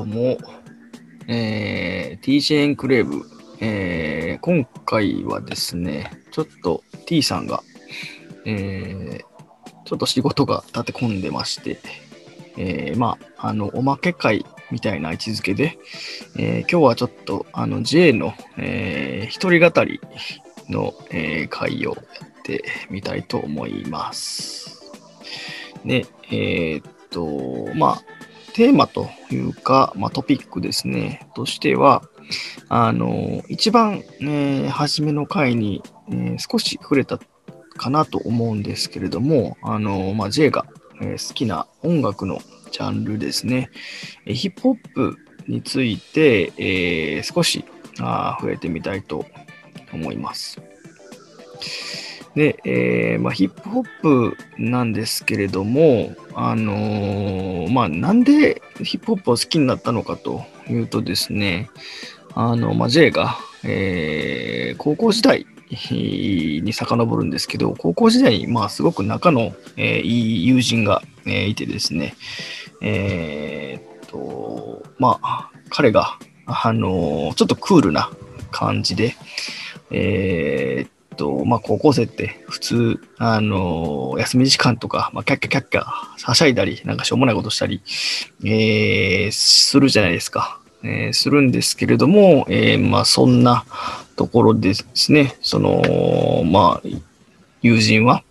ども、えー、T チェーンクレーブ、えー、今回はですね、ちょっと T さんが、えー、ちょっと仕事が立て込んでまして、えー、まあ、あの、おまけ会みたいな位置づけで、えー、今日はちょっと、あの、J の、えー、一人語りの、えー、会をやってみたいと思います。で、えーっと、まあ、テーマというか、まあ、トピックですね、としては、あの、一番、え初めの回に、え少し触れたかなと思うんですけれども、あの、まあ、J が、え好きな音楽のジャンルですね、えヒップホップについて、えー少しあ触れてみたいと思います。で、えーまあ、ヒップホップなんですけれども、あのーまあ、なんでヒップホップを好きになったのかというとですね、あの、まあ、J が、えー高校時代に遡るんですけど、高校時代に、まあ、すごく仲の、えーいい友人が、えーいてですね、えーっと、まあ、彼が、あのーちょっとクールな感じで、えーっと、まあ、高校生って普通、あのー休み時間とか、まあ、キャッキャキャッキャはしゃいだり、なんかしょうもないことしたり、えーするじゃないですか。えーするんですけれども、えーまあ、そんなところでですね、その、まあ、友人は、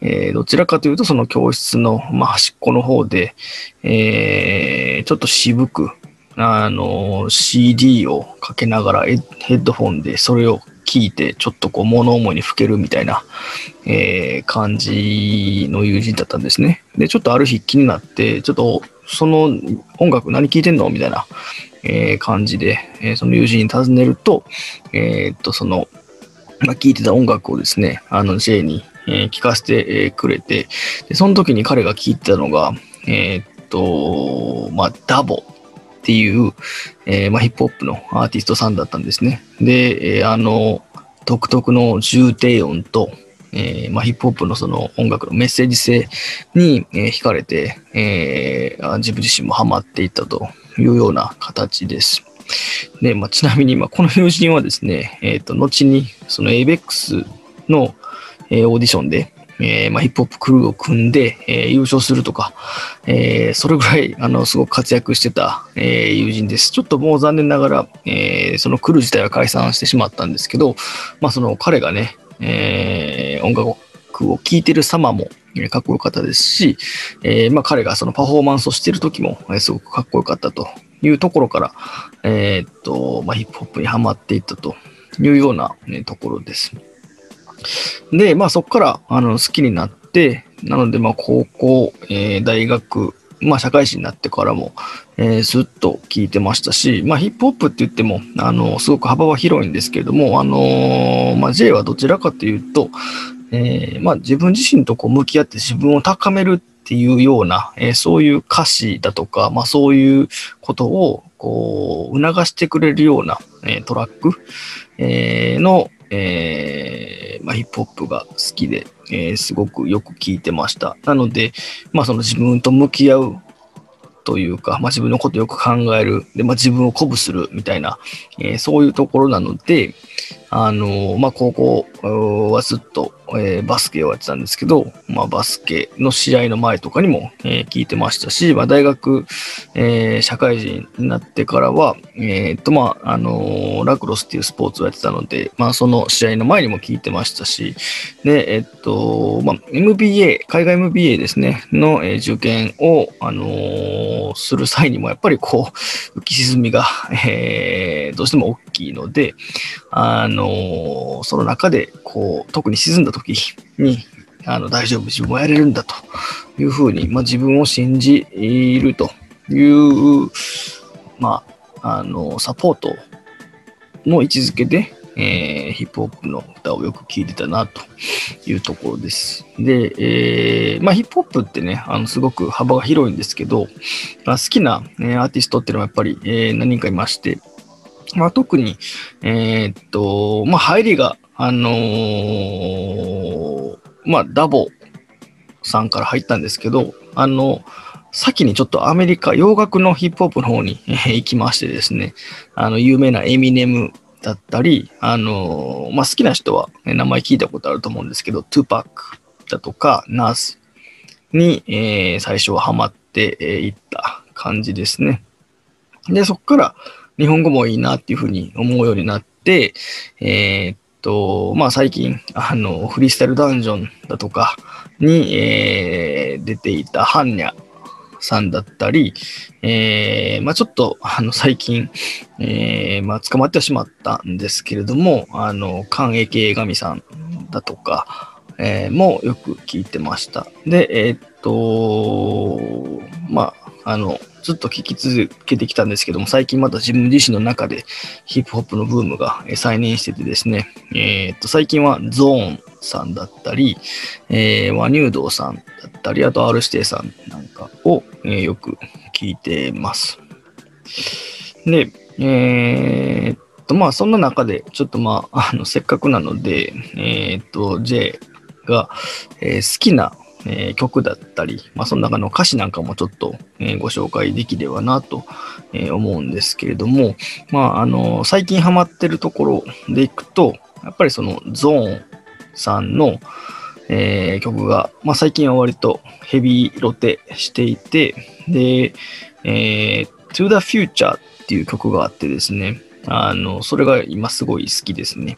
えーどちらかというと、その教室の、まあ、端っこの方で、えーちょっと渋く、あの、CD をかけながらヘッドフォンでそれを聞いて、ちょっとこう物思いにふけるみたいな、えー感じの友人だったんですね。で、ちょっとある日気になって、ちょっとその音楽何聴いてんの？みたいな、えー感じで、えーその友人に尋ねると、えーっと、その、まあ、聴いてた音楽をですね、あの J に、えー聞かせてくれて、で、その時に彼が聴いてたのが、えっと、まあ、ダボっていう、えーまあ、ヒップホップのアーティストさんだったんですね。で、えーあの、独特の重低音と、えーまあ、ヒップホップのその音楽のメッセージ性に、えー惹かれて、えー自分自身もハマっていったというような形です。で、まあ、ちなみに、まあ、この友人はですね、えっ、と、後に、その ABEX の、えオーディションで、えーまあ、ヒップホップクルーを組んで、えー優勝するとか、えーそれぐらい、あの、すごく活躍してた、えー友人です。ちょっともう残念ながら、えーそのクルー自体は解散してしまったんですけど、まあ、その彼がね、えー音楽を聴いてる様も、かっこよかったですし、えまあ、彼がそのパフォーマンスをしている時も、えーすごくかっこよかったというところから、えーっと、まあ、ヒップホップにハマっていったというような、ね、ところです。で、まあそこからあの好きになって、なのでまあ高校、えー大学、まあ社会人になってからも、えーずっと聞いてましたし、まあヒップホップって言っても、あの、すごく幅は広いんですけれども、あのーまあ J はどちらかというと、えーまあ自分自身とこう向き合って自分を高めるっていうような、えーそういう歌詞だとか、まあそういうことをこう促してくれるような、えートラック、えーの、えーまあ、ヒップホップが好きで、えーすごくよく聞いてました。なので、まあ、その自分と向き合うというか、まあ、自分のことをよく考える、で、まあ、自分を鼓舞するみたいな、えーそういうところなので、あのまあ、高校はずっと、えーバスケをやってたんですけど、まあ、バスケの試合の前とかにも、えー聞いてましたし、まあ、大学、えー社会人になってからは、えっと、まあ、あのラクロスっていうスポーツをやってたので、まあ、その試合の前にも聞いてましたし、で、えっと、まあ、MBA、海外 MBA ですね、の、え受験を、あのする際にも、やっぱりこう、浮き沈みが、えどうしても大きいので、あのその中で、こう、特に沈んだ時に、あの、大丈夫、自分はやれるんだというふうに、まあ、自分を信じるという、まあ、あの、サポートの位置づけで、えーヒップホップの歌をよく聴いてたなというところです。で、えーまあ、ヒップホップってね、あのすごく幅が広いんですけど、まあ、好きな、えーアーティストっていうのはやっぱり、えー何人かいまして、まあ、特に、えーっと、まあ、入りが、あのーまあ、ダボさんから入ったんですけど、あの、先にちょっとアメリカ洋楽のヒップホップの方に、え行きましてですね、あの、有名なエミネムだったり、あのーまあ、好きな人は、ね、名前聞いたことあると思うんですけど、トゥパックだとか、ナースに、えー最初はハマっていった感じですね。で、そこから日本語もいいなっていうふうに思うようになって、えーっと、まあ最近、あの、フリースタイルダンジョンだとかに、えー出ていたハンニャさんだったり、えーまあちょっと、あの、最近、えーまあ捕まってしまったんですけれども、あの、関英系神さんだとか、えーもよく聞いてました。で、えーっと、まあ、あの、ずっと聞き続けてきたんですけども、最近また自分自身の中でヒップホップのブームが再燃しててですね、えっと、最近はゾーンさんだったり、えー、和乳道さんだったり、あと R 指定さんなんかを、えーよく聞いてます。で、えーっと、まあ、そんな中で、ちょっとまあ、あの、せっかくなので、えーっと、J が、えー好きな、えー曲だったり、まあ、その中の歌詞なんかもちょっと、えーご紹介できればなと、えー思うんですけれども、まあ、あの、最近ハマってるところでいくと、やっぱりそのゾーンさんの、えー曲が、まあ、最近は割とヘビーロテしていて、で、えー To the Future っていう曲があってですね、あの、それが今すごい好きですね。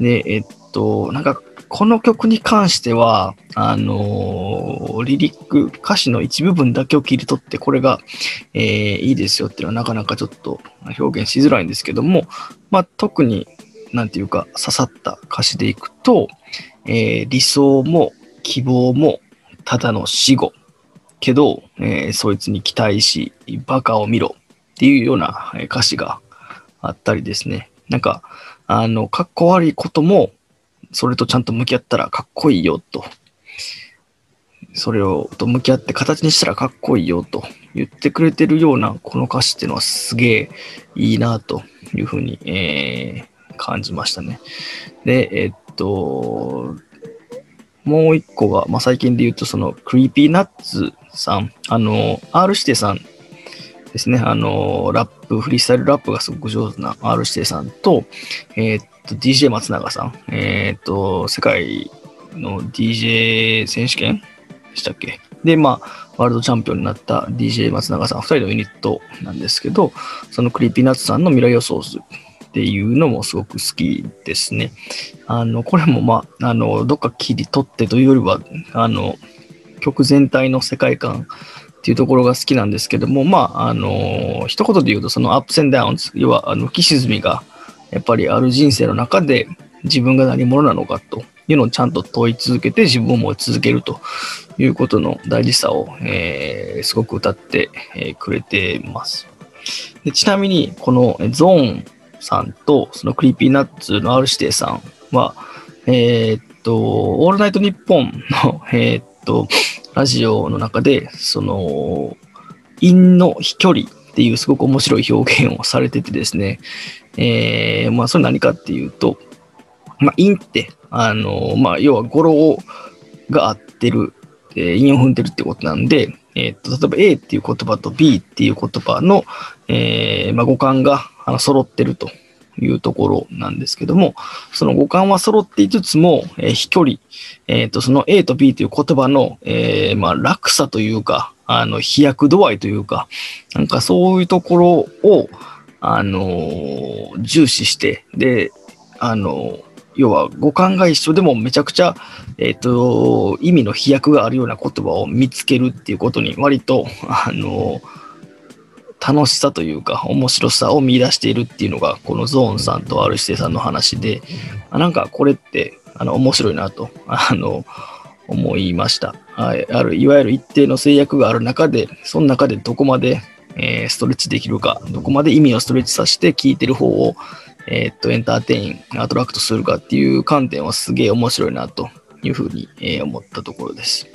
で、えっと、なんか、この曲に関しては、あのーリリック、歌詞の一部分だけを切り取って、これが、えーいいですよっていうのはなかなかちょっと表現しづらいんですけども、まあ、特に、なんていうか、刺さった歌詞でいくと、えー理想も希望もただの死後。けど、えーそいつに期待し、バカを見ろっていうような歌詞があったりですね。なんか、あの、かっこ悪いことも、それとちゃんと向き合ったらかっこいいよと。それをと向き合って形にしたらかっこいいよと言ってくれてるようなこの歌詞っていうのはすげえいいなというふうに、えー感じましたね。で、えっと、もう一個が、まあ、最近で言うと、その、 Creepy Nuts さん、あの、R 指定さんですね、あの、ラップ、フリースタイルラップがすごく上手な R 指定さんと、えっと、DJ 松永さん、えっと、世界の DJ 選手権でしたっけ？で、まあ、ワールドチャンピオンになった DJ 松永さん、二人のユニットなんですけど、その Creepy Nuts さんの未来予想図っていうのもすごく好きですね。あの、これもまあ、あの、どっか切り取ってというよりは、あの、曲全体の世界観っていうところが好きなんですけども、まあ、あの、一言で言うと、その ups and downs、要は、あの、浮き沈みが、やっぱりある人生の中で自分が何者なのかというのをちゃんと問い続けて自分を思い続けるということの大事さを、えーすごく歌って、えーくれています。でちなみに、この ZORN さんと、その Creepy Nuts の R 指定さんは、えーっと、オールナイトニッポンの、えーっと、ラジオの中で、その、韻の飛距離っていうすごく面白い表現をされててですね、えー、まあ、それ何かっていうと、まあ、陰って、あの、まあ、要は語呂が合ってる、えー韻を踏んでるってことなんで、えーっと、例えば A っていう言葉と B っていう言葉の、えーまあ、語感があの揃ってると。いうところなんですけども、その語感は揃っていつつも、えー飛距離、えーと、その A と B という言葉の、えーまあ、落差というか、あの、飛躍度合いというか、なんかそういうところを、あの重視して、で、あの要は語感が一緒でもめちゃくちゃ、えっ、と、意味の飛躍があるような言葉を見つけるっていうことに割と、あの楽しさというか面白さを見出しているっていうのがこのゾーンさんと R 指定さんの話でなんかこれってあの面白いなとあの思いました、はい、あるいわゆる一定の制約がある中でその中でどこまで、えーストレッチできるかどこまで意味をストレッチさせて聞いてる方を、えーっとエンターテインアトラクトするかっていう観点はすげえ面白いなというふうに、えー思ったところです。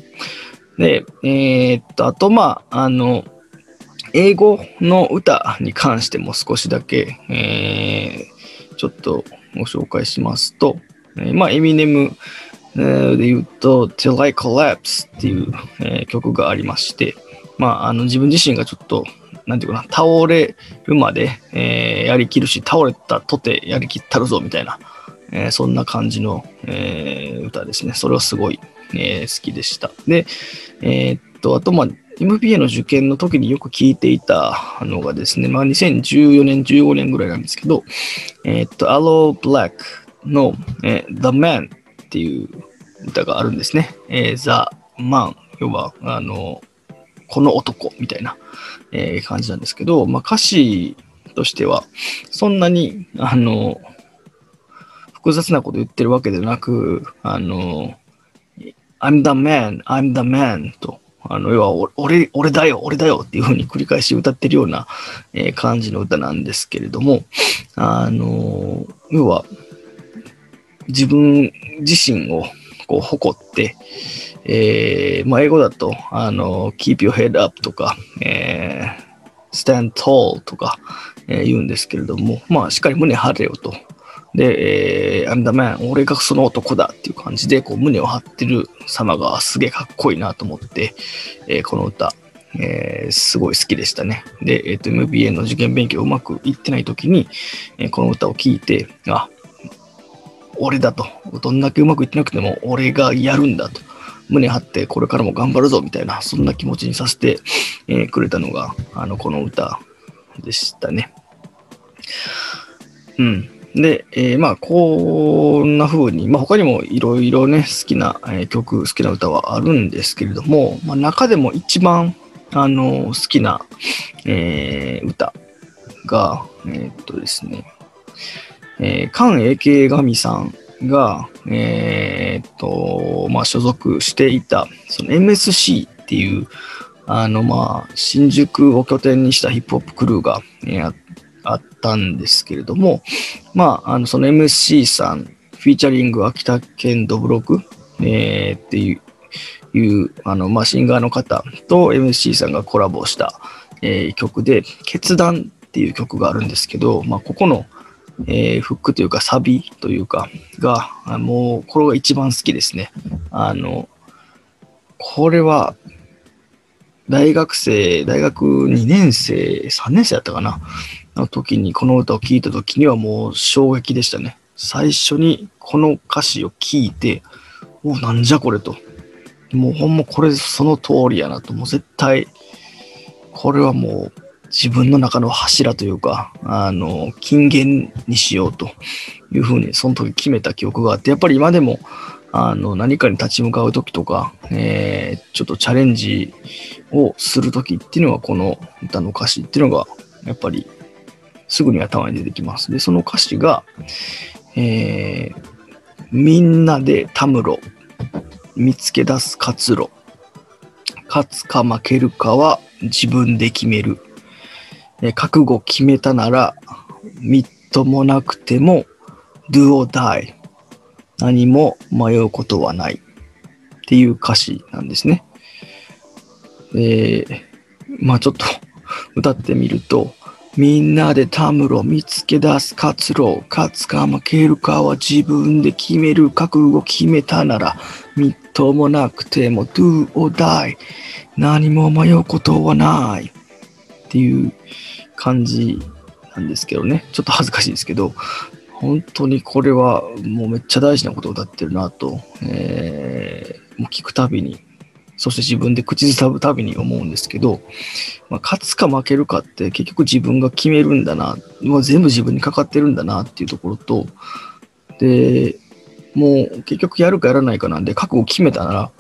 でえーっとあとまああの英語の歌に関しても少しだけ、えーちょっとご紹介しますと、えーまあ、エミネムえーで言うと、Till I Collapse っていう、えー曲がありまして、まあ、あの自分自身がちょっと、なんていうかな、倒れるまで、えー、やりきるし、倒れたとてやりきったるぞみたいな、えー、そんな感じの、えー、歌ですね。それはすごい、えー、好きでした。で、えー、っと、あと、まあ、MBA の受験の時によく聞いていたのがですね、まあ、2014年、15年ぐらいなんですけど、えー、っと、アロー・ブラックの、えー、The Man っていう歌があるんですね。えー、The Man、要は、あの、この男みたいな、えー、感じなんですけど、まあ、歌詞としては、そんなに、あの、複雑なこと言ってるわけでなく、あの、I'm the man, I'm the man と、あの、要は、俺、俺だよ、俺だよっていうふうに繰り返し歌ってるような、えー、感じの歌なんですけれども、あの、要は、自分自身をこう誇って、えー、まあ、英語だと、あの、keep your head up とか、えー、stand tall とか、えー、言うんですけれども、まあ、しっかり胸張れよと。で、えー、I'm the man、俺がその男だっていう感じで、こう、胸を張ってる様がすげえかっこいいなと思って、えー、この歌、えー、すごい好きでしたね。で、えっ、ー、と、MBA の受験勉強うまくいってない時に、えー、この歌を聴いて、あ、俺だと。どんだけうまくいってなくても、俺がやるんだと。胸張ってこれからも頑張るぞみたいな、そんな気持ちにさせて、えー、くれたのが、あの、この歌でしたね。うん。で、えー、まあ、こんな風に、まあ、他にもいろいろね、好きな、えー、曲、好きな歌はあるんですけれども、まあ、中でも一番、あの、好きな、えー、歌が、えっとですね、えー、関英慶神さんが、えー、っと、まあ、所属していた、その MSC っていう、あの、まあ、新宿を拠点にしたヒップホップクルーが、えー、あったんですけれども、まあ、あの、その MC さん、フィーチャリング秋田県ドブロク、えー、っていう、いうあの、まあ、シンガーの方と MC さんがコラボした、えー、曲で、決断っていう曲があるんですけど、まあ、ここの、えー、フックというかサビというかが、もうこれが一番好きですね。あの、これは大学生、大学2年生、3年生だったかなの時にこの歌を聴いた時にはもう衝撃でしたね。最初にこの歌詞を聞いて、もうなんじゃこれと。もうほんまこれその通りやなと。もう絶対、これはもう自分の中の柱というか、あの、金言にしようというふうに、その時決めた記憶があって、やっぱり今でも、あの、何かに立ち向かう時とか、えー、ちょっとチャレンジをする時っていうのは、この歌の歌詞っていうのが、やっぱり、すぐに頭に出てきます。で、その歌詞が、えー、みんなでたむろ、見つけ出す活路、勝つか負けるかは自分で決める。え覚悟決めたなら、みっともなくても、do or die。何も迷うことはない。っていう歌詞なんですね。えー、まあちょっと歌ってみると、みんなでたむろ見つけ出す活路、勝つか負けるかは自分で決める覚悟決めたなら、みっともなくても do or die。何も迷うことはない。っていう感じなんですけどね。ちょっと恥ずかしいですけど、本当にこれはもうめっちゃ大事なことを歌ってるなと、えー、もう聞くたびに、そして自分で口ずさぶたびに思うんですけど、まあ、勝つか負けるかって結局自分が決めるんだな、もう全部自分にかかってるんだなっていうところと、で、もう結局やるかやらないかなんで覚悟決めたなら、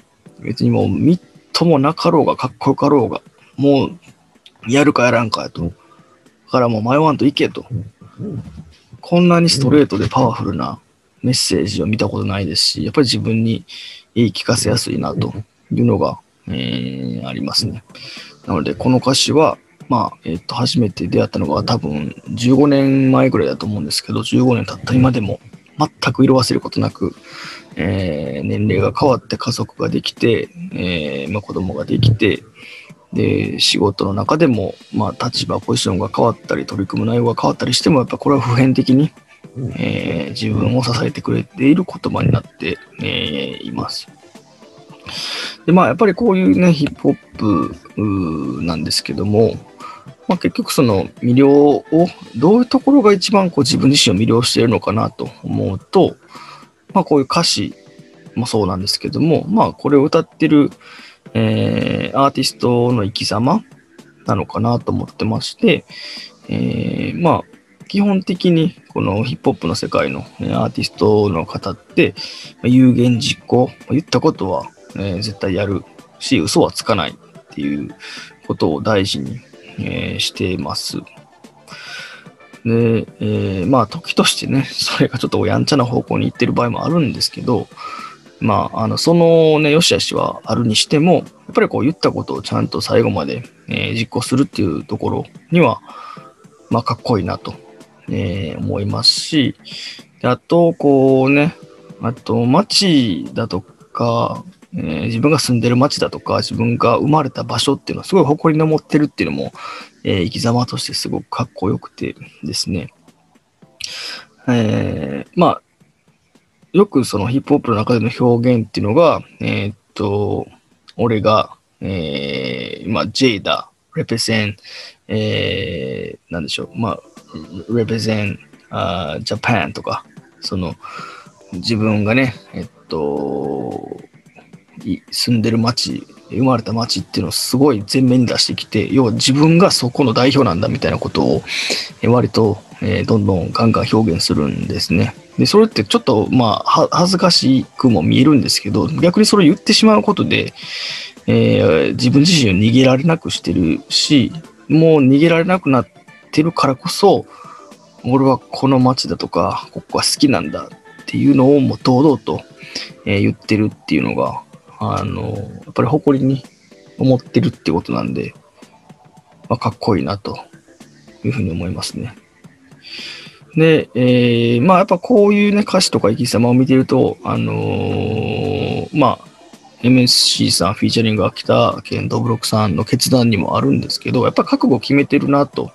別にもうみっともなかろうがかっこよかろうが、もうやるかやらんかやと。だからもう迷わんといけと。こんなにストレートでパワフルなメッセージを見たことないですし、やっぱり自分に言い聞かせやすいなというのが、えー、ありますね。なので、この歌詞は、まあ、えっ、ー、と、初めて出会ったのが多分15年前ぐらいだと思うんですけど、15年経った今でも全く色褪せることなく、えー、年齢が変わって家族ができて、えーまあ、子供ができて、で、仕事の中でも、まあ、立場、ポジションが変わったり、取り組む内容が変わったりしても、やっぱこれは普遍的に、えー、自分を支えてくれている言葉になって、えー、います。で、まあ、やっぱりこういうね、ヒップホップなんですけども、まあ、結局その魅了を、どういうところが一番こう自分自身を魅了しているのかなと思うと、まあ、こういう歌詞もそうなんですけども、まあ、これを歌ってる、えー、アーティストの生き様なのかなと思ってまして、えー、まあ、基本的にこのヒップホップの世界のアーティストの方って、有言実行、言ったことは、えー、絶対やるし、嘘はつかないっていうことを大事に、えー、しています。で、えー、まあ時としてね、それがちょっとやんちゃな方向に行ってる場合もあるんですけど、まあ、あの、そのね、良し悪しはあるにしても、やっぱりこう言ったことをちゃんと最後まで、えー、実行するっていうところには、まあ、かっこいいなと、えー、思いますし、あと、こうね、あと、街だとか、えー、自分が住んでる街だとか、自分が生まれた場所っていうのはすごい誇りに思ってるっていうのも、えー、生き様としてすごくかっこよくてですね。えー、まあ、よくそのヒップホップの中での表現っていうのが、えー、っと、俺が、えー、まあ、J だ、レペゼン、えー、なんでしょう、まあ、レペゼン、あジャパンとか、その、自分がね、えっと、住んでる町、生まれた町っていうのをすごい前面に出してきて、要は自分がそこの代表なんだみたいなことを、割と、え、どんどんガンガン表現するんですね。で、それってちょっと、まあ、恥ずかしくも見えるんですけど、逆にそれを言ってしまうことで、えー、自分自身を逃げられなくしてるし、もう逃げられなくなってるからこそ、俺はこの街だとか、ここが好きなんだっていうのをもう堂々と、え、言ってるっていうのが、あの、やっぱり誇りに思ってるってことなんで、まあ、かっこいいなというふうに思いますね。で、えー、まあやっぱこういうね、歌詞とか生き様を見てると、あのー、まあ、MSC さん、フィーチャリング秋田県ドブロックさんの決断にもあるんですけど、やっぱ覚悟を決めてるなと、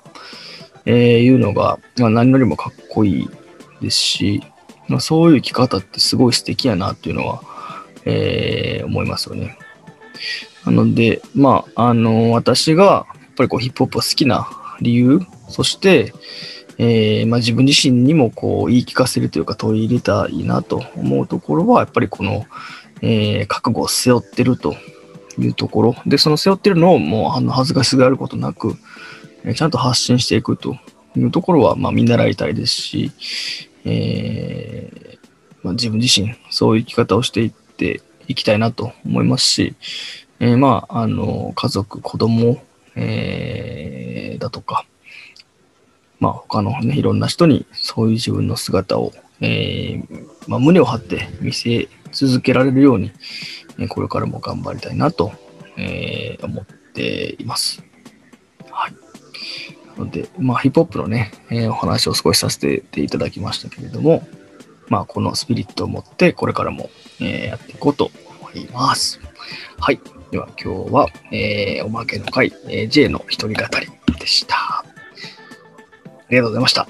えいうのが、まあ、何よりもかっこいいですし、まあ、そういう生き方ってすごい素敵やなっていうのは、えー、思いますよね。なので、まあ、あの、私がやっぱりこうヒップホップを好きな理由、そして、えー、まあ、自分自身にもこう言い聞かせるというか取り入れたいなと思うところは、やっぱりこの、えー、覚悟を背負ってるというところ。で、その背負ってるのをもうあの恥ずかしがることなく、え、ちゃんと発信していくというところは、まあ、見習いたいですし、えー、まあ、自分自身、そういう生き方をしていっていきたいなと思いますし、えー、まあ、あの、家族、子供、えー、だとか、まあ、他のね、いろんな人にそういう自分の姿を、えー、まあ、胸を張って見せ続けられるように、えこれからも頑張りたいなと、え、思っています。はい。なので、まあ、ヒップホップのね、えー、お話を少しさせていただきましたけれども、まあ、このスピリットを持って、これからも、えー、やっていこうと思います。はい。では、今日は、えー、おまけの回、えー、J の一人語りでした。ありがとうございました。